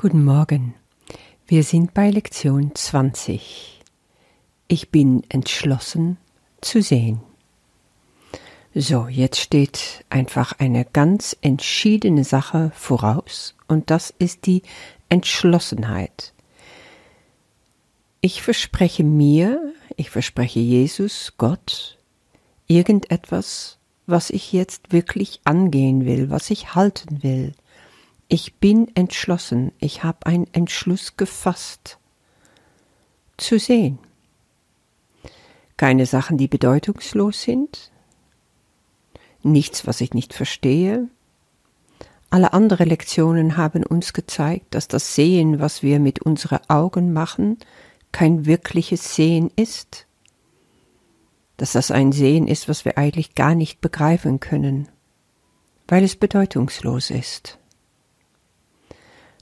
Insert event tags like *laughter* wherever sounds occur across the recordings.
Guten Morgen. Wir sind bei Lektion 20. Ich bin entschlossen zu sehen. So, jetzt steht einfach eine ganz entschiedene Sache voraus und das ist die Entschlossenheit. Ich verspreche mir, ich verspreche Jesus, Gott, irgendetwas, was ich jetzt wirklich angehen will, was ich halten will, ich bin entschlossen, ich habe einen Entschluss gefasst, zu sehen. Keine Sachen, die bedeutungslos sind, nichts, was ich nicht verstehe. Alle anderen Lektionen haben uns gezeigt, dass das Sehen, was wir mit unseren Augen machen, kein wirkliches Sehen ist, dass das ein Sehen ist, was wir eigentlich gar nicht begreifen können, weil es bedeutungslos ist.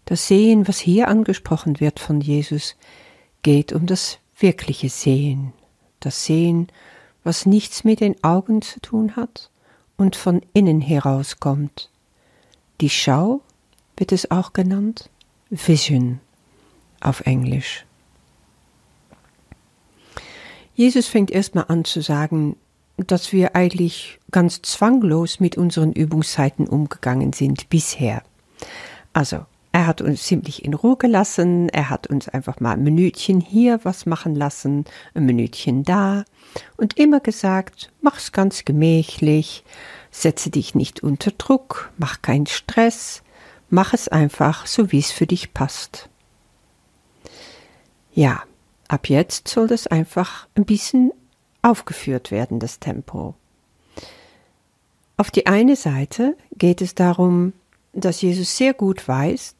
Das Sehen, was hier angesprochen wird von Jesus, geht um das wirkliche Sehen. Das Sehen, was nichts mit den Augen zu tun hat und von innen herauskommt. Die Schau wird es auch genannt, Vision auf Englisch. Jesus fängt erstmal an zu sagen, dass wir eigentlich ganz zwanglos mit unseren Übungszeiten umgegangen sind bisher. Also er hat uns ziemlich in Ruhe gelassen. Er hat uns einfach mal ein Minütchen hier was machen lassen, ein Minütchen da und immer gesagt, mach's ganz gemächlich, setze dich nicht unter Druck, mach keinen Stress, mach es einfach so, wie es für dich passt. Ja, ab jetzt soll das einfach ein bisschen aufgeführt werden, das Tempo. Auf die eine Seite geht es darum, dass Jesus sehr gut weiß,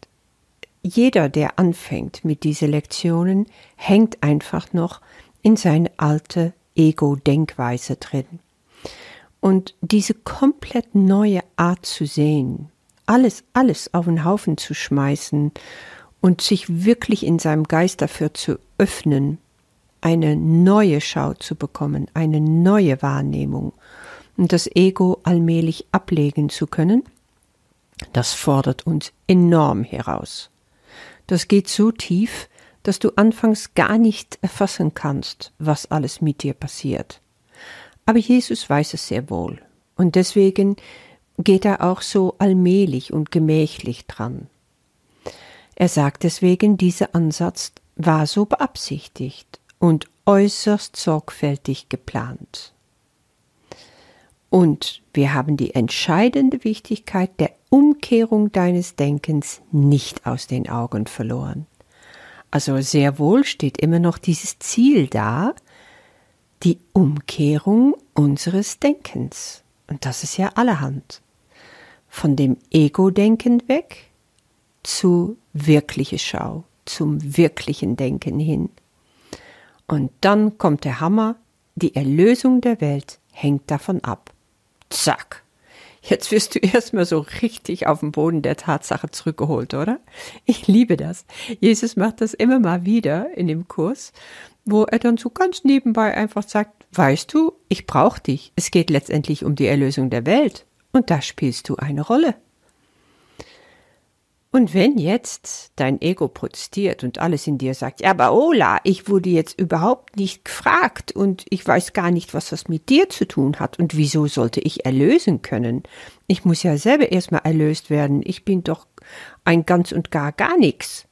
jeder, der anfängt mit diesen Lektionen, hängt einfach noch in seine alte Ego-Denkweise drin. Und diese komplett neue Art zu sehen, alles, alles auf den Haufen zu schmeißen und sich wirklich in seinem Geist dafür zu öffnen, eine neue Schau zu bekommen, eine neue Wahrnehmung und das Ego allmählich ablegen zu können, das fordert uns enorm heraus. Das geht so tief, dass du anfangs gar nicht erfassen kannst, was alles mit dir passiert. Aber Jesus weiß es sehr wohl, und deswegen geht er auch so allmählich und gemächlich dran. Er sagt deswegen, dieser Ansatz war so beabsichtigt und äußerst sorgfältig geplant. Und wir haben die entscheidende Wichtigkeit der Umkehrung deines Denkens nicht aus den Augen verloren. Also sehr wohl steht immer noch dieses Ziel da, die Umkehrung unseres Denkens. Und das ist ja allerhand. Von dem Ego-Denken weg zu wirkliche Schau, zum wirklichen Denken hin. Und dann kommt der Hammer, die Erlösung der Welt hängt davon ab. Zack. Jetzt wirst du *laughs* erstmal so richtig auf den Boden der Tatsache zurückgeholt, oder? Ich liebe das. Jesus macht das immer mal wieder in dem Kurs, wo er dann so ganz nebenbei einfach sagt, weißt du, ich brauche dich. Es geht letztendlich um die Erlösung der Welt. Und da spielst du eine Rolle. Und wenn jetzt dein Ego protestiert und alles in dir sagt, ja, aber Ola, ich wurde jetzt überhaupt nicht gefragt und ich weiß gar nicht, was das mit dir zu tun hat und wieso sollte ich erlösen können? Ich muss ja selber erstmal erlöst werden. Ich bin doch ein ganz und gar gar nichts.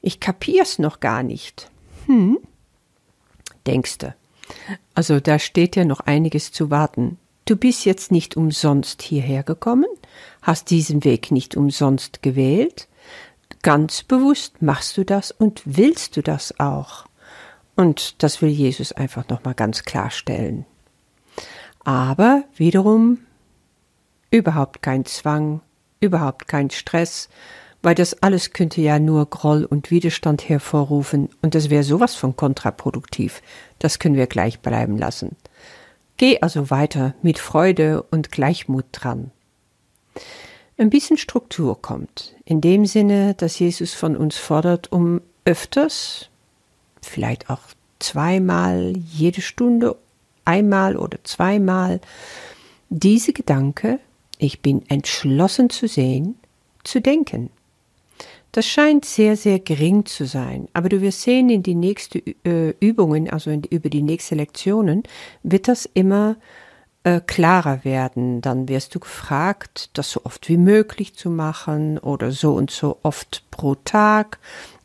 Ich kapier's noch gar nicht. Hm? Denkste. Also da steht ja noch einiges zu warten. Du bist jetzt nicht umsonst hierher gekommen, hast diesen Weg nicht umsonst gewählt. Ganz bewusst machst du das und willst du das auch. Und das will Jesus einfach nochmal ganz klarstellen. Aber wiederum überhaupt kein Zwang, überhaupt kein Stress, weil das alles könnte ja nur Groll und Widerstand hervorrufen und das wäre sowas von kontraproduktiv. Das können wir gleich bleiben lassen. Geh also weiter mit Freude und Gleichmut dran. Ein bisschen Struktur kommt, in dem Sinne, dass Jesus von uns fordert, um öfters, vielleicht auch zweimal jede Stunde, einmal oder zweimal, diese Gedanke, ich bin entschlossen zu sehen, zu denken. Das scheint sehr, sehr gering zu sein. Aber du wirst sehen, in die nächsten äh, Übungen, also in, über die nächsten Lektionen, wird das immer äh, klarer werden. Dann wirst du gefragt, das so oft wie möglich zu machen oder so und so oft pro Tag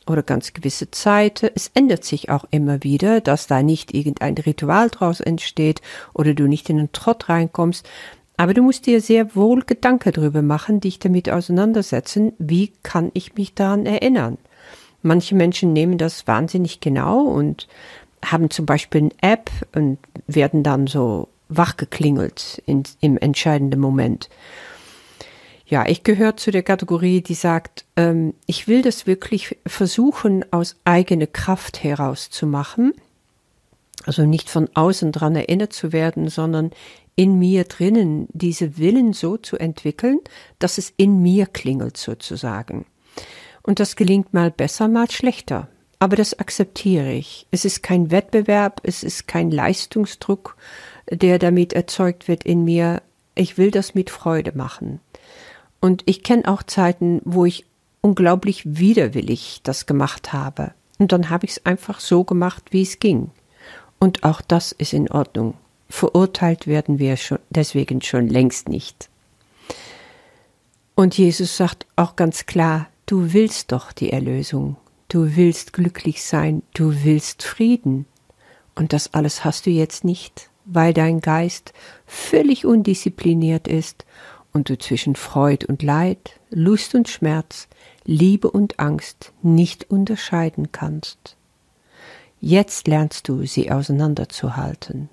oder ganz gewisse Zeiten. Es ändert sich auch immer wieder, dass da nicht irgendein Ritual draus entsteht oder du nicht in den Trott reinkommst. Aber du musst dir sehr wohl Gedanken darüber machen, dich damit auseinandersetzen, wie kann ich mich daran erinnern. Manche Menschen nehmen das wahnsinnig genau und haben zum Beispiel eine App und werden dann so wachgeklingelt in, im entscheidenden Moment. Ja, ich gehöre zu der Kategorie, die sagt, ähm, ich will das wirklich versuchen, aus eigener Kraft herauszumachen. Also nicht von außen dran erinnert zu werden, sondern in mir drinnen diese Willen so zu entwickeln, dass es in mir klingelt sozusagen. Und das gelingt mal besser, mal schlechter. Aber das akzeptiere ich. Es ist kein Wettbewerb, es ist kein Leistungsdruck, der damit erzeugt wird in mir. Ich will das mit Freude machen. Und ich kenne auch Zeiten, wo ich unglaublich widerwillig das gemacht habe. Und dann habe ich es einfach so gemacht, wie es ging. Und auch das ist in Ordnung. Verurteilt werden wir schon, deswegen schon längst nicht. Und Jesus sagt auch ganz klar, du willst doch die Erlösung, du willst glücklich sein, du willst Frieden. Und das alles hast du jetzt nicht weil dein Geist völlig undiszipliniert ist und du zwischen Freud und Leid, Lust und Schmerz, Liebe und Angst nicht unterscheiden kannst. Jetzt lernst du sie auseinanderzuhalten.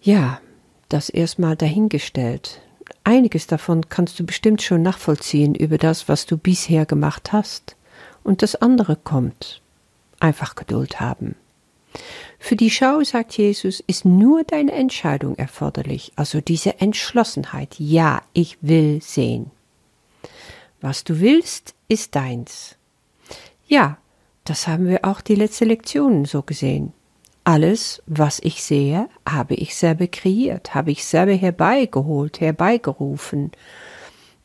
Ja, das erstmal dahingestellt. Einiges davon kannst du bestimmt schon nachvollziehen über das, was du bisher gemacht hast. Und das andere kommt. Einfach Geduld haben. Für die Schau, sagt Jesus, ist nur deine Entscheidung erforderlich, also diese Entschlossenheit. Ja, ich will sehen. Was du willst, ist deins. Ja, das haben wir auch die letzte Lektion so gesehen. Alles, was ich sehe, habe ich selber kreiert, habe ich selber herbeigeholt, herbeigerufen.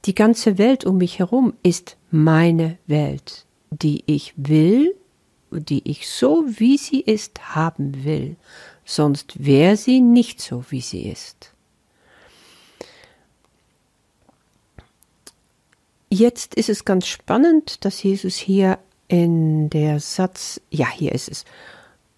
Die ganze Welt um mich herum ist meine Welt, die ich will die ich so wie sie ist haben will, sonst wäre sie nicht so wie sie ist. Jetzt ist es ganz spannend, dass Jesus hier in der Satz, ja, hier ist es,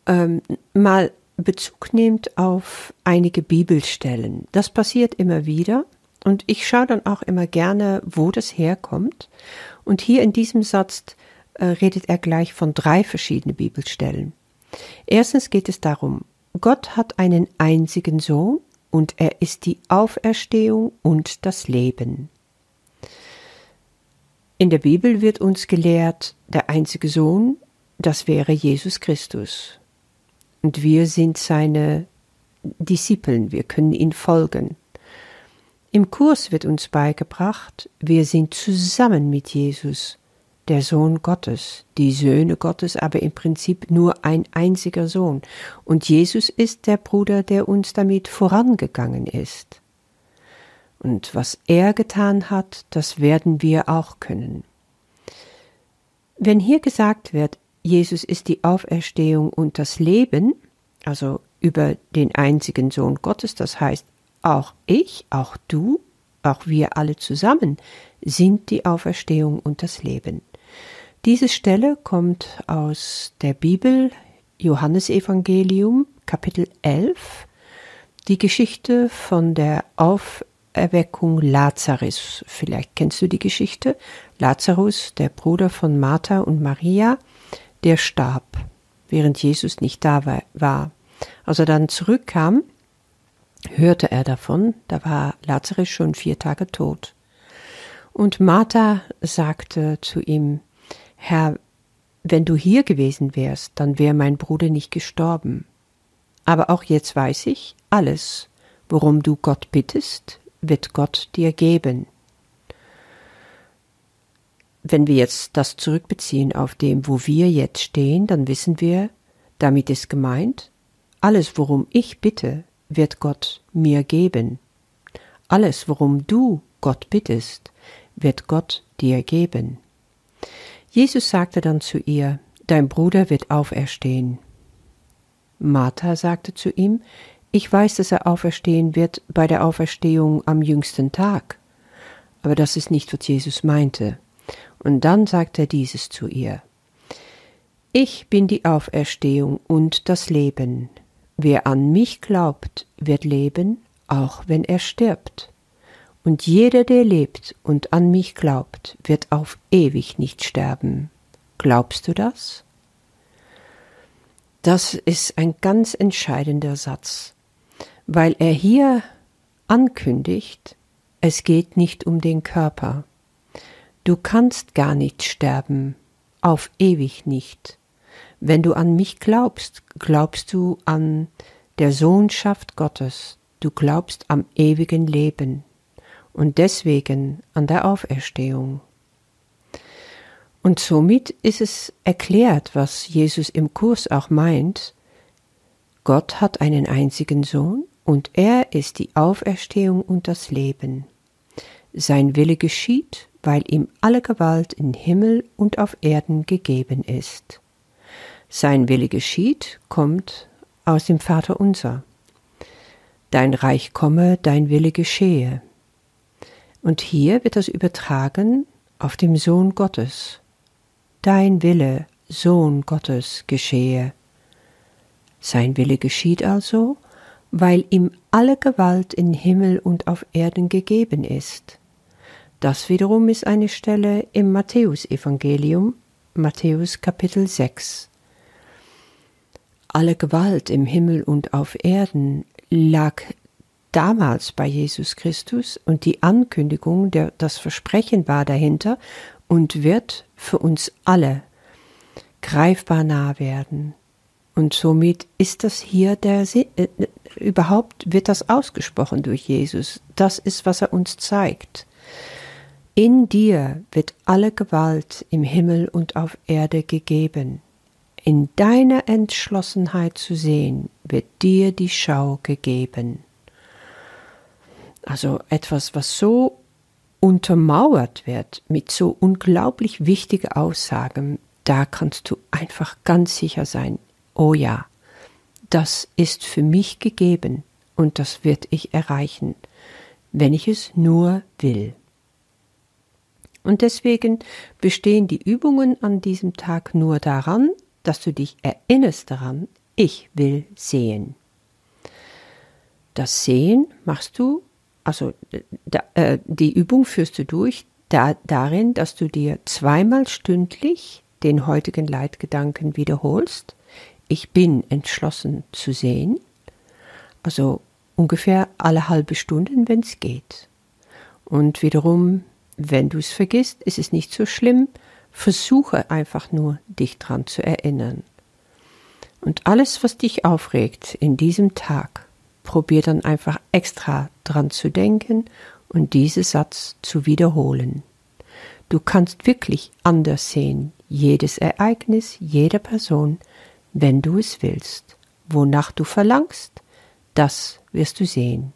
ähm, mal Bezug nimmt auf einige Bibelstellen. Das passiert immer wieder und ich schaue dann auch immer gerne, wo das herkommt. Und hier in diesem Satz äh, redet er gleich von drei verschiedenen Bibelstellen. Erstens geht es darum, Gott hat einen einzigen Sohn und er ist die Auferstehung und das Leben. In der Bibel wird uns gelehrt, der einzige Sohn, das wäre Jesus Christus. Und wir sind seine Discipeln, wir können ihn folgen. Im Kurs wird uns beigebracht, wir sind zusammen mit Jesus der Sohn Gottes, die Söhne Gottes, aber im Prinzip nur ein einziger Sohn. Und Jesus ist der Bruder, der uns damit vorangegangen ist. Und was er getan hat, das werden wir auch können. Wenn hier gesagt wird, Jesus ist die Auferstehung und das Leben, also über den einzigen Sohn Gottes, das heißt, auch ich, auch du, auch wir alle zusammen sind die Auferstehung und das Leben. Diese Stelle kommt aus der Bibel, Johannesevangelium, Kapitel 11, die Geschichte von der Auferweckung Lazarus. Vielleicht kennst du die Geschichte. Lazarus, der Bruder von Martha und Maria, der starb, während Jesus nicht da war. Als er dann zurückkam, hörte er davon, da war Lazarus schon vier Tage tot. Und Martha sagte zu ihm, Herr, wenn du hier gewesen wärst, dann wäre mein Bruder nicht gestorben. Aber auch jetzt weiß ich, alles, worum du Gott bittest, wird Gott dir geben. Wenn wir jetzt das zurückbeziehen auf dem, wo wir jetzt stehen, dann wissen wir, damit ist gemeint, alles, worum ich bitte, wird Gott mir geben. Alles, worum du Gott bittest, wird Gott dir geben. Jesus sagte dann zu ihr, Dein Bruder wird auferstehen. Martha sagte zu ihm, Ich weiß, dass er auferstehen wird bei der Auferstehung am jüngsten Tag. Aber das ist nicht, was Jesus meinte. Und dann sagte er dieses zu ihr. Ich bin die Auferstehung und das Leben. Wer an mich glaubt, wird leben, auch wenn er stirbt. Und jeder, der lebt und an mich glaubt, wird auf ewig nicht sterben. Glaubst du das? Das ist ein ganz entscheidender Satz, weil er hier ankündigt, es geht nicht um den Körper. Du kannst gar nicht sterben, auf ewig nicht. Wenn du an mich glaubst, glaubst du an der Sohnschaft Gottes, du glaubst am ewigen Leben und deswegen an der Auferstehung. Und somit ist es erklärt, was Jesus im Kurs auch meint. Gott hat einen einzigen Sohn und er ist die Auferstehung und das Leben. Sein Wille geschieht, weil ihm alle Gewalt in Himmel und auf Erden gegeben ist. Sein Wille geschieht kommt aus dem Vater unser. Dein Reich komme, dein Wille geschehe. Und hier wird das übertragen auf dem Sohn Gottes. Dein Wille, Sohn Gottes, geschehe. Sein Wille geschieht also, weil ihm alle Gewalt in Himmel und auf Erden gegeben ist. Das wiederum ist eine Stelle im Matthäusevangelium, Matthäus Kapitel 6. Alle Gewalt im Himmel und auf Erden lag damals bei Jesus Christus und die Ankündigung, der, das Versprechen war dahinter und wird für uns alle greifbar nah werden. Und somit ist das hier der äh, überhaupt wird das ausgesprochen durch Jesus. Das ist, was er uns zeigt. In dir wird alle Gewalt im Himmel und auf Erde gegeben. In deiner Entschlossenheit zu sehen, wird dir die Schau gegeben. Also etwas, was so untermauert wird mit so unglaublich wichtigen Aussagen, da kannst du einfach ganz sicher sein, oh ja, das ist für mich gegeben und das wird ich erreichen, wenn ich es nur will. Und deswegen bestehen die Übungen an diesem Tag nur daran, dass du dich erinnerst daran, ich will sehen. Das Sehen machst du, also äh, die Übung führst du durch da, darin, dass du dir zweimal stündlich den heutigen Leitgedanken wiederholst. Ich bin entschlossen zu sehen. Also ungefähr alle halbe Stunde, wenn es geht. Und wiederum wenn du es vergisst, ist es nicht so schlimm. Versuche einfach nur, dich dran zu erinnern. Und alles, was dich aufregt in diesem Tag, probier dann einfach extra dran zu denken und diesen Satz zu wiederholen. Du kannst wirklich anders sehen, jedes Ereignis, jede Person, wenn du es willst. Wonach du verlangst, das wirst du sehen.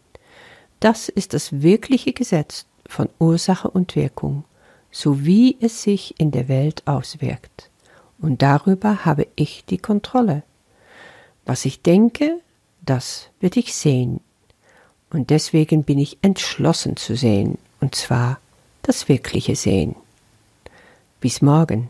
Das ist das wirkliche Gesetz von Ursache und Wirkung, so wie es sich in der Welt auswirkt. Und darüber habe ich die Kontrolle. Was ich denke, das wird ich sehen. Und deswegen bin ich entschlossen zu sehen, und zwar das wirkliche Sehen. Bis morgen.